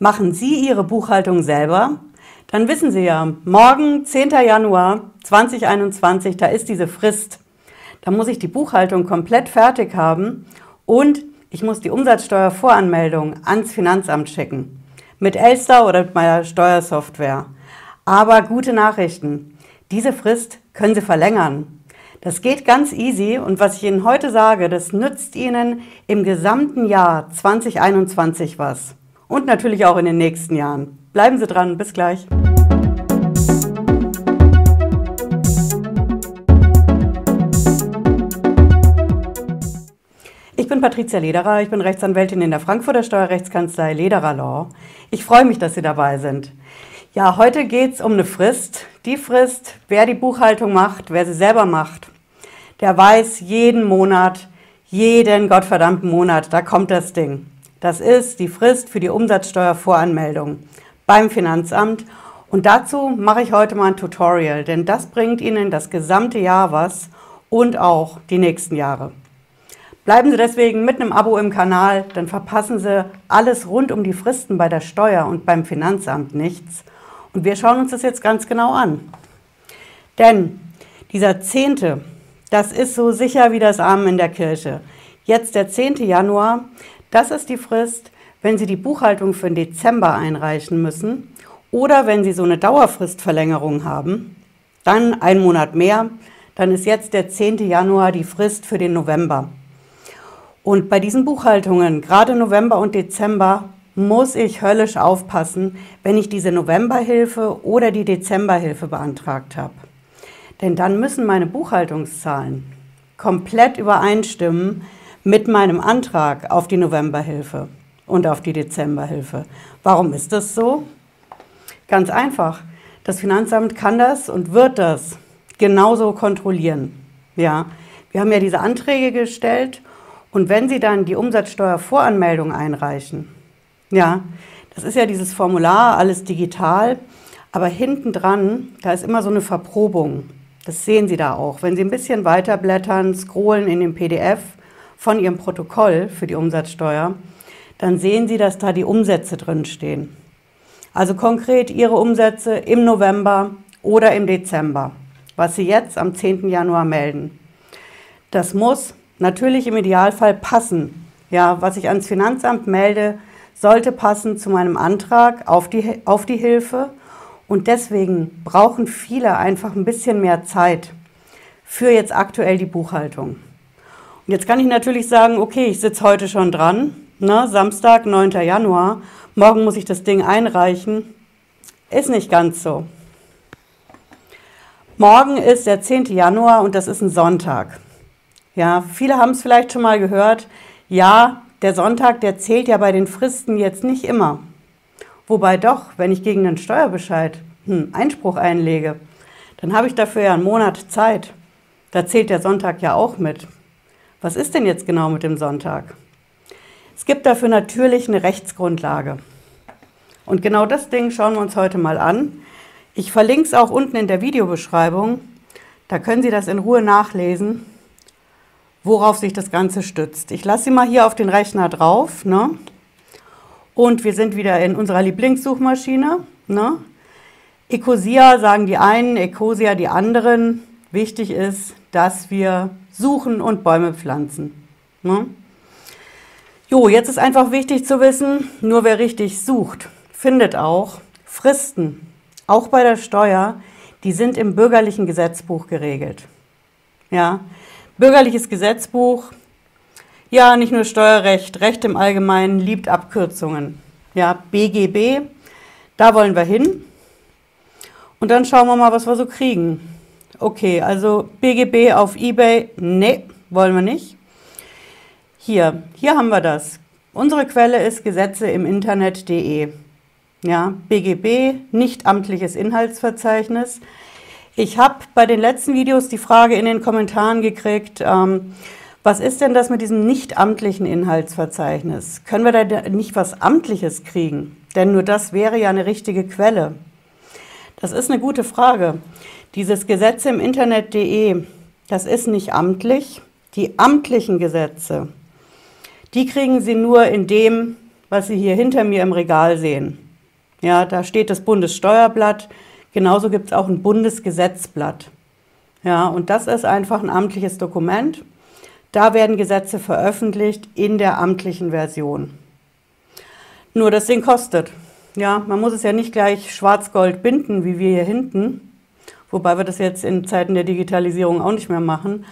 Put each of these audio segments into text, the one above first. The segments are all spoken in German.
Machen Sie Ihre Buchhaltung selber? Dann wissen Sie ja, morgen, 10. Januar 2021, da ist diese Frist. Da muss ich die Buchhaltung komplett fertig haben und ich muss die Umsatzsteuervoranmeldung ans Finanzamt schicken. Mit Elster oder mit meiner Steuersoftware. Aber gute Nachrichten. Diese Frist können Sie verlängern. Das geht ganz easy und was ich Ihnen heute sage, das nützt Ihnen im gesamten Jahr 2021 was. Und natürlich auch in den nächsten Jahren. Bleiben Sie dran, bis gleich. Ich bin Patricia Lederer, ich bin Rechtsanwältin in der Frankfurter Steuerrechtskanzlei Lederer Law. Ich freue mich, dass Sie dabei sind. Ja, heute geht es um eine Frist. Die Frist, wer die Buchhaltung macht, wer sie selber macht, der weiß jeden Monat, jeden gottverdammten Monat, da kommt das Ding. Das ist die Frist für die Umsatzsteuervoranmeldung beim Finanzamt. Und dazu mache ich heute mal ein Tutorial, denn das bringt Ihnen das gesamte Jahr was und auch die nächsten Jahre. Bleiben Sie deswegen mit einem Abo im Kanal, dann verpassen Sie alles rund um die Fristen bei der Steuer und beim Finanzamt nichts. Und wir schauen uns das jetzt ganz genau an. Denn dieser Zehnte, das ist so sicher wie das Amen in der Kirche. Jetzt der 10. Januar, das ist die Frist, wenn Sie die Buchhaltung für den Dezember einreichen müssen oder wenn Sie so eine Dauerfristverlängerung haben, dann ein Monat mehr, dann ist jetzt der 10. Januar die Frist für den November. Und bei diesen Buchhaltungen, gerade November und Dezember, muss ich höllisch aufpassen, wenn ich diese Novemberhilfe oder die Dezemberhilfe beantragt habe. Denn dann müssen meine Buchhaltungszahlen komplett übereinstimmen mit meinem Antrag auf die Novemberhilfe und auf die Dezemberhilfe. Warum ist das so? Ganz einfach. Das Finanzamt kann das und wird das genauso kontrollieren. Ja, wir haben ja diese Anträge gestellt und wenn Sie dann die Umsatzsteuervoranmeldung einreichen, ja, das ist ja dieses Formular, alles digital, aber hinten dran, da ist immer so eine Verprobung. Das sehen Sie da auch. Wenn Sie ein bisschen weiter blättern, scrollen in dem PDF, von Ihrem Protokoll für die Umsatzsteuer, dann sehen Sie, dass da die Umsätze drin stehen. Also konkret Ihre Umsätze im November oder im Dezember, was Sie jetzt am 10. Januar melden. Das muss natürlich im Idealfall passen. Ja, was ich ans Finanzamt melde, sollte passen zu meinem Antrag auf die, auf die Hilfe. Und deswegen brauchen viele einfach ein bisschen mehr Zeit für jetzt aktuell die Buchhaltung. Jetzt kann ich natürlich sagen, okay, ich sitze heute schon dran, ne, Samstag, 9. Januar, morgen muss ich das Ding einreichen. Ist nicht ganz so. Morgen ist der 10. Januar und das ist ein Sonntag. Ja, viele haben es vielleicht schon mal gehört. Ja, der Sonntag, der zählt ja bei den Fristen jetzt nicht immer. Wobei doch, wenn ich gegen den Steuerbescheid hm, Einspruch einlege, dann habe ich dafür ja einen Monat Zeit. Da zählt der Sonntag ja auch mit. Was ist denn jetzt genau mit dem Sonntag? Es gibt dafür natürlich eine Rechtsgrundlage. Und genau das Ding schauen wir uns heute mal an. Ich verlinke es auch unten in der Videobeschreibung. Da können Sie das in Ruhe nachlesen, worauf sich das Ganze stützt. Ich lasse Sie mal hier auf den Rechner drauf. Ne? Und wir sind wieder in unserer Lieblingssuchmaschine. Ne? Ecosia sagen die einen, Ecosia die anderen. Wichtig ist, dass wir suchen und Bäume pflanzen. Ne? Jo, jetzt ist einfach wichtig zu wissen, nur wer richtig sucht, findet auch Fristen, auch bei der Steuer, die sind im bürgerlichen Gesetzbuch geregelt. Ja, bürgerliches Gesetzbuch, ja, nicht nur Steuerrecht, Recht im Allgemeinen liebt Abkürzungen. Ja, BGB, da wollen wir hin. Und dann schauen wir mal, was wir so kriegen. Okay, also BGB auf eBay, nee, wollen wir nicht. Hier, hier haben wir das. Unsere Quelle ist Gesetze im Internet.de. Ja, BGB, nicht amtliches Inhaltsverzeichnis. Ich habe bei den letzten Videos die Frage in den Kommentaren gekriegt, ähm, was ist denn das mit diesem nicht amtlichen Inhaltsverzeichnis? Können wir da nicht was Amtliches kriegen? Denn nur das wäre ja eine richtige Quelle. Das ist eine gute Frage. Dieses Gesetz im Internet.de, das ist nicht amtlich. Die amtlichen Gesetze, die kriegen Sie nur in dem was Sie hier hinter mir im Regal sehen. Ja, da steht das Bundessteuerblatt. Genauso gibt es auch ein Bundesgesetzblatt. Ja, und das ist einfach ein amtliches Dokument. Da werden Gesetze veröffentlicht in der amtlichen Version. Nur das Ding kostet. Ja, man muss es ja nicht gleich schwarz-gold binden, wie wir hier hinten, wobei wir das jetzt in Zeiten der Digitalisierung auch nicht mehr machen.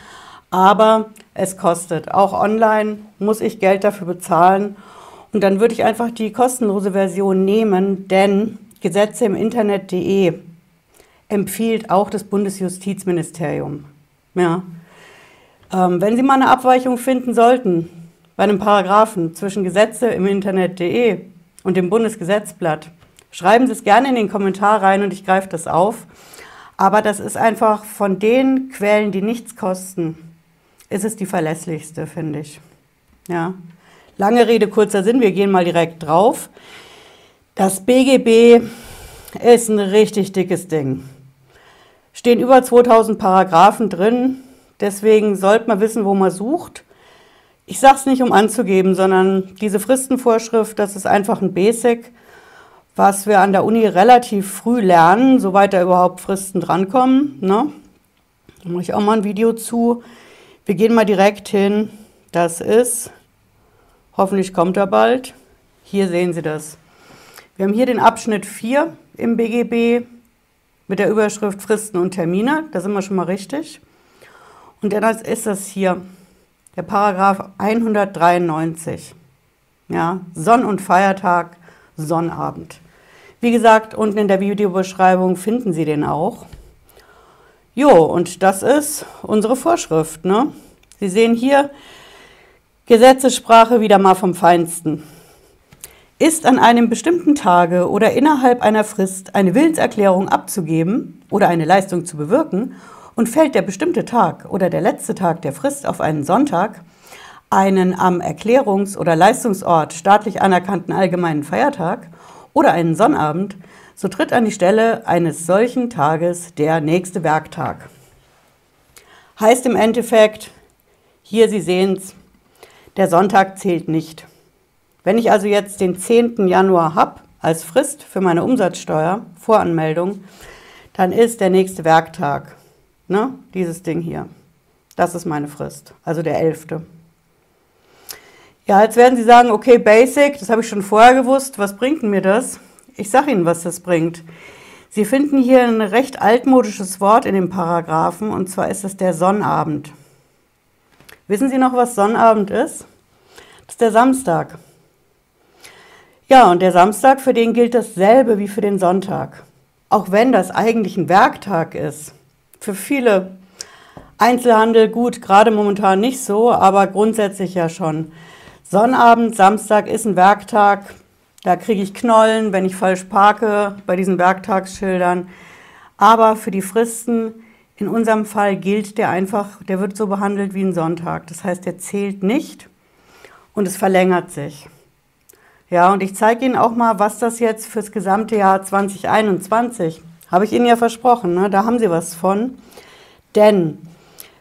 Aber es kostet. Auch online muss ich Geld dafür bezahlen. Und dann würde ich einfach die kostenlose Version nehmen, denn Gesetze im Internet.de empfiehlt auch das Bundesjustizministerium. Ja. Ähm, wenn Sie mal eine Abweichung finden sollten bei einem Paragraphen zwischen Gesetze im Internet.de und dem Bundesgesetzblatt, schreiben Sie es gerne in den Kommentar rein und ich greife das auf. Aber das ist einfach von den Quellen, die nichts kosten, ist es die verlässlichste, finde ich. Ja. Lange Rede, kurzer Sinn, wir gehen mal direkt drauf. Das BGB ist ein richtig dickes Ding. Stehen über 2000 Paragraphen drin, deswegen sollte man wissen, wo man sucht. Ich sage es nicht, um anzugeben, sondern diese Fristenvorschrift, das ist einfach ein Basic, was wir an der Uni relativ früh lernen, soweit da überhaupt Fristen drankommen. Ne? Da mache ich auch mal ein Video zu. Wir gehen mal direkt hin. Das ist, hoffentlich kommt er bald. Hier sehen Sie das. Wir haben hier den Abschnitt 4 im BGB mit der Überschrift Fristen und Termine. Da sind wir schon mal richtig. Und dann ist das hier der Paragraph 193. Ja, Sonn- und Feiertag, Sonnabend. Wie gesagt, unten in der Videobeschreibung finden Sie den auch. Jo, und das ist unsere Vorschrift. Ne? Sie sehen hier Gesetzessprache wieder mal vom Feinsten. Ist an einem bestimmten Tage oder innerhalb einer Frist eine Willenserklärung abzugeben oder eine Leistung zu bewirken und fällt der bestimmte Tag oder der letzte Tag der Frist auf einen Sonntag, einen am Erklärungs- oder Leistungsort staatlich anerkannten allgemeinen Feiertag oder einen Sonnabend, so tritt an die Stelle eines solchen Tages der nächste Werktag. Heißt im Endeffekt, hier Sie sehen es, der Sonntag zählt nicht. Wenn ich also jetzt den 10. Januar habe als Frist für meine Umsatzsteuer, Voranmeldung, dann ist der nächste Werktag, ne, dieses Ding hier. Das ist meine Frist, also der 11. Ja, jetzt werden Sie sagen, okay, Basic, das habe ich schon vorher gewusst, was bringt mir das? Ich sage Ihnen, was das bringt. Sie finden hier ein recht altmodisches Wort in dem Paragraphen, und zwar ist es der Sonnabend. Wissen Sie noch, was Sonnabend ist? Das ist der Samstag. Ja, und der Samstag, für den gilt dasselbe wie für den Sonntag. Auch wenn das eigentlich ein Werktag ist. Für viele Einzelhandel gut, gerade momentan nicht so, aber grundsätzlich ja schon. Sonnabend, Samstag ist ein Werktag. Da kriege ich Knollen, wenn ich falsch parke bei diesen Werktagsschildern. Aber für die Fristen, in unserem Fall gilt der einfach, der wird so behandelt wie ein Sonntag. Das heißt, der zählt nicht und es verlängert sich. Ja, und ich zeige Ihnen auch mal, was das jetzt fürs gesamte Jahr 2021, habe ich Ihnen ja versprochen, ne? da haben Sie was von. Denn,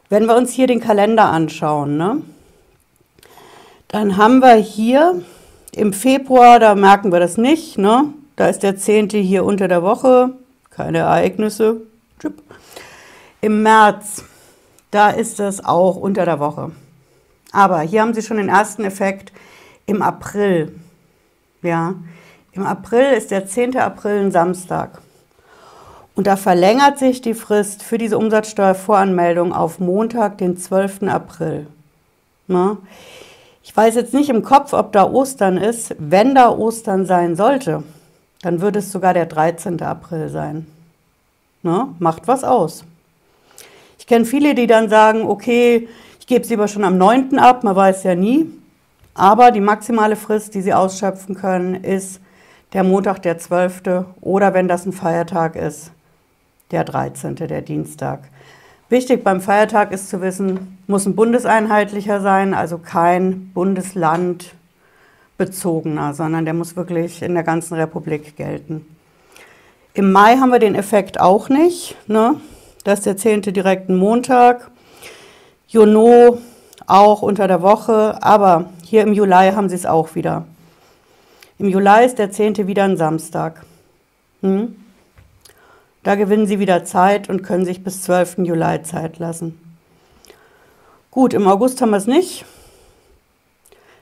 wenn wir uns hier den Kalender anschauen, ne? Dann haben wir hier im Februar, da merken wir das nicht, ne? Da ist der 10. hier unter der Woche, keine Ereignisse. Im März, da ist es auch unter der Woche. Aber hier haben Sie schon den ersten Effekt im April. Ja, im April ist der 10. April ein Samstag. Und da verlängert sich die Frist für diese Umsatzsteuervoranmeldung auf Montag, den 12. April. Ne? Ich weiß jetzt nicht im Kopf, ob da Ostern ist. Wenn da Ostern sein sollte, dann würde es sogar der 13. April sein. Ne? Macht was aus. Ich kenne viele, die dann sagen, okay, ich gebe es lieber schon am 9. ab, man weiß ja nie. Aber die maximale Frist, die Sie ausschöpfen können, ist der Montag, der 12. oder wenn das ein Feiertag ist, der 13., der Dienstag. Wichtig beim Feiertag ist zu wissen, muss ein bundeseinheitlicher sein, also kein Bundesland bezogener, sondern der muss wirklich in der ganzen Republik gelten. Im Mai haben wir den Effekt auch nicht. Ne? Das ist der 10. direkten Montag. Juno auch unter der Woche, aber hier im Juli haben sie es auch wieder. Im Juli ist der 10. wieder ein Samstag. Hm? Da gewinnen Sie wieder Zeit und können sich bis 12. Juli Zeit lassen. Gut, im August haben wir es nicht.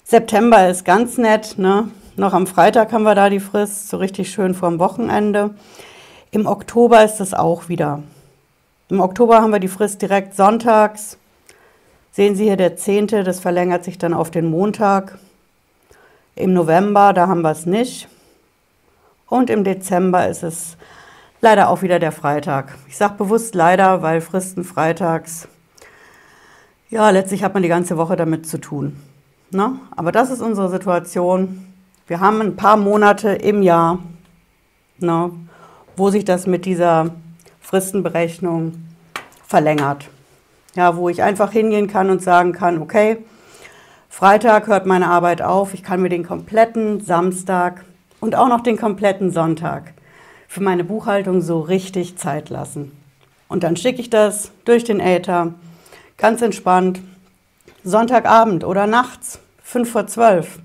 September ist ganz nett. Ne? Noch am Freitag haben wir da die Frist, so richtig schön vorm Wochenende. Im Oktober ist es auch wieder. Im Oktober haben wir die Frist direkt sonntags. Sehen Sie hier der 10., das verlängert sich dann auf den Montag. Im November, da haben wir es nicht. Und im Dezember ist es leider auch wieder der Freitag. Ich sage bewusst leider, weil Fristen freitags, ja, letztlich hat man die ganze Woche damit zu tun. Ne? Aber das ist unsere Situation. Wir haben ein paar Monate im Jahr, ne, wo sich das mit dieser Fristenberechnung verlängert. Ja, wo ich einfach hingehen kann und sagen kann, okay, Freitag hört meine Arbeit auf, ich kann mir den kompletten Samstag und auch noch den kompletten Sonntag für meine Buchhaltung so richtig Zeit lassen. Und dann schicke ich das durch den Äther, ganz entspannt, Sonntagabend oder nachts, 5 vor 12.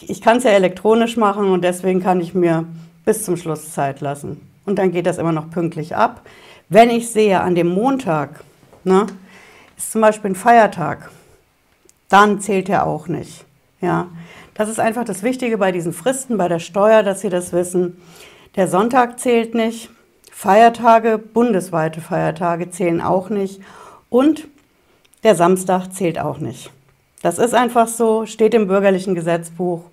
Ich kann es ja elektronisch machen und deswegen kann ich mir bis zum Schluss Zeit lassen. Und dann geht das immer noch pünktlich ab. Wenn ich sehe, an dem Montag ne, ist zum Beispiel ein Feiertag, dann zählt er auch nicht. Ja, das ist einfach das Wichtige bei diesen Fristen, bei der Steuer, dass Sie das wissen. Der Sonntag zählt nicht, Feiertage, bundesweite Feiertage zählen auch nicht und der Samstag zählt auch nicht. Das ist einfach so, steht im bürgerlichen Gesetzbuch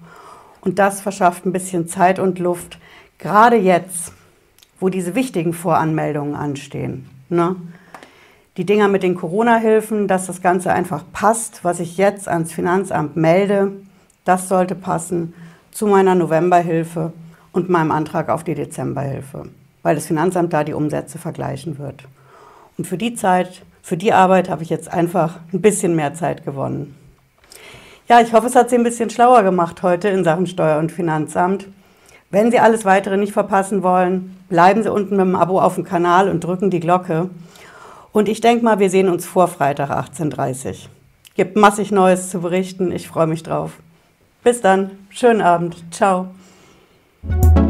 und das verschafft ein bisschen Zeit und Luft, gerade jetzt, wo diese wichtigen Voranmeldungen anstehen. Ne? Die Dinger mit den Corona-Hilfen, dass das Ganze einfach passt, was ich jetzt ans Finanzamt melde, das sollte passen zu meiner Novemberhilfe und meinem Antrag auf die Dezemberhilfe, weil das Finanzamt da die Umsätze vergleichen wird. Und für die Zeit, für die Arbeit habe ich jetzt einfach ein bisschen mehr Zeit gewonnen. Ja, ich hoffe, es hat Sie ein bisschen schlauer gemacht heute in Sachen Steuer- und Finanzamt. Wenn Sie alles weitere nicht verpassen wollen, bleiben Sie unten mit dem Abo auf dem Kanal und drücken die Glocke. Und ich denke mal, wir sehen uns vor Freitag 18.30 Uhr. Gibt massig Neues zu berichten. Ich freue mich drauf. Bis dann. Schönen Abend. Ciao. you